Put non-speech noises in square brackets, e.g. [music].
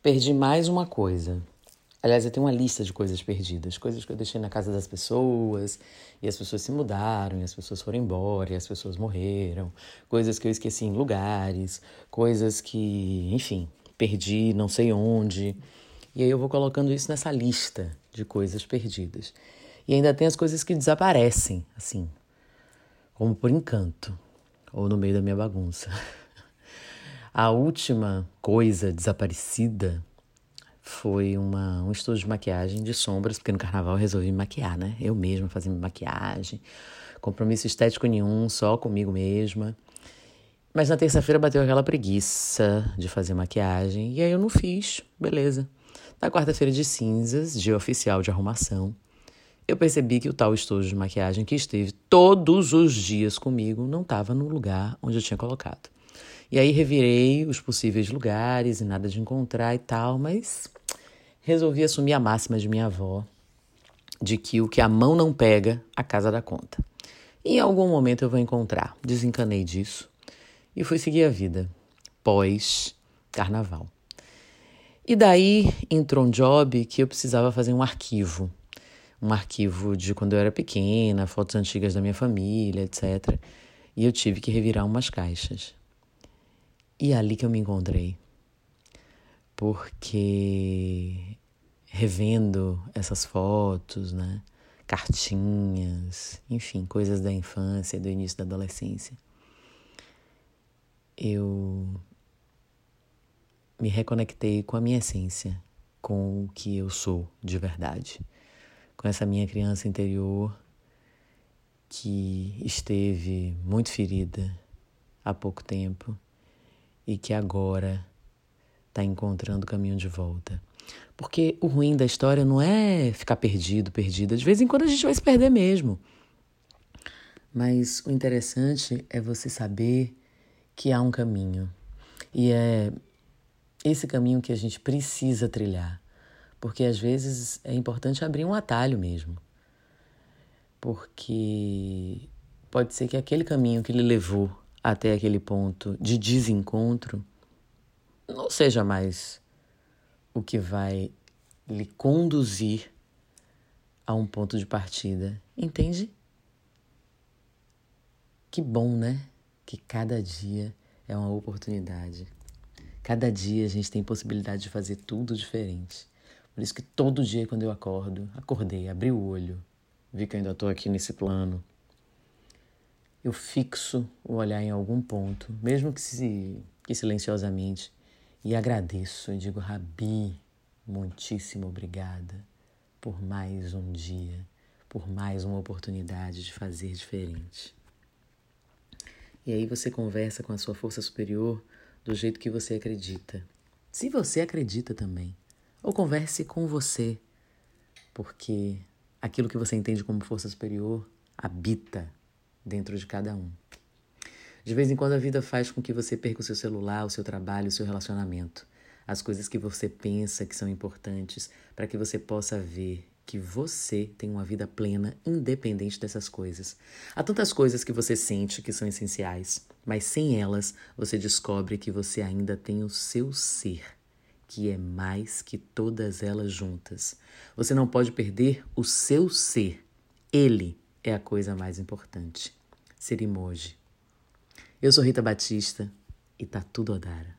Perdi mais uma coisa. Aliás, eu tenho uma lista de coisas perdidas, coisas que eu deixei na casa das pessoas, e as pessoas se mudaram, e as pessoas foram embora, e as pessoas morreram, coisas que eu esqueci em lugares, coisas que, enfim, perdi não sei onde. E aí eu vou colocando isso nessa lista de coisas perdidas. E ainda tem as coisas que desaparecem, assim, como por encanto, ou no meio da minha bagunça. [laughs] A última coisa desaparecida foi uma, um estudo de maquiagem de sombras, porque no carnaval eu resolvi me maquiar, né? Eu mesma fazia maquiagem, compromisso estético nenhum, só comigo mesma. Mas na terça-feira bateu aquela preguiça de fazer maquiagem, e aí eu não fiz, beleza. Na quarta-feira de cinzas, dia oficial de arrumação, eu percebi que o tal estojo de maquiagem que esteve todos os dias comigo não estava no lugar onde eu tinha colocado. E aí revirei os possíveis lugares e nada de encontrar e tal, mas resolvi assumir a máxima de minha avó de que o que a mão não pega, a casa dá conta. E em algum momento eu vou encontrar. Desencanei disso e fui seguir a vida pós carnaval. E daí entrou um job que eu precisava fazer um arquivo um arquivo de quando eu era pequena, fotos antigas da minha família, etc. E eu tive que revirar umas caixas. E é ali que eu me encontrei. Porque revendo essas fotos, né? Cartinhas, enfim, coisas da infância, do início da adolescência. Eu me reconectei com a minha essência, com o que eu sou de verdade com essa minha criança interior que esteve muito ferida há pouco tempo e que agora está encontrando o caminho de volta. Porque o ruim da história não é ficar perdido, perdida. De vez em quando a gente vai se perder mesmo. Mas o interessante é você saber que há um caminho. E é esse caminho que a gente precisa trilhar. Porque às vezes é importante abrir um atalho mesmo. Porque pode ser que aquele caminho que lhe levou até aquele ponto de desencontro não seja mais o que vai lhe conduzir a um ponto de partida. Entende? Que bom, né? Que cada dia é uma oportunidade. Cada dia a gente tem possibilidade de fazer tudo diferente. Por isso que todo dia quando eu acordo, acordei, abri o olho, vi que eu ainda estou aqui nesse plano, eu fixo o olhar em algum ponto, mesmo que, se, que silenciosamente, e agradeço e digo, Rabi, muitíssimo obrigada por mais um dia, por mais uma oportunidade de fazer diferente. E aí você conversa com a sua força superior do jeito que você acredita. Se você acredita também. Ou converse com você, porque aquilo que você entende como força superior habita dentro de cada um. De vez em quando a vida faz com que você perca o seu celular, o seu trabalho, o seu relacionamento, as coisas que você pensa que são importantes, para que você possa ver que você tem uma vida plena, independente dessas coisas. Há tantas coisas que você sente que são essenciais, mas sem elas você descobre que você ainda tem o seu ser que é mais que todas elas juntas. Você não pode perder o seu ser. Ele é a coisa mais importante. Ser emoji. Eu sou Rita Batista e tá tudo odara.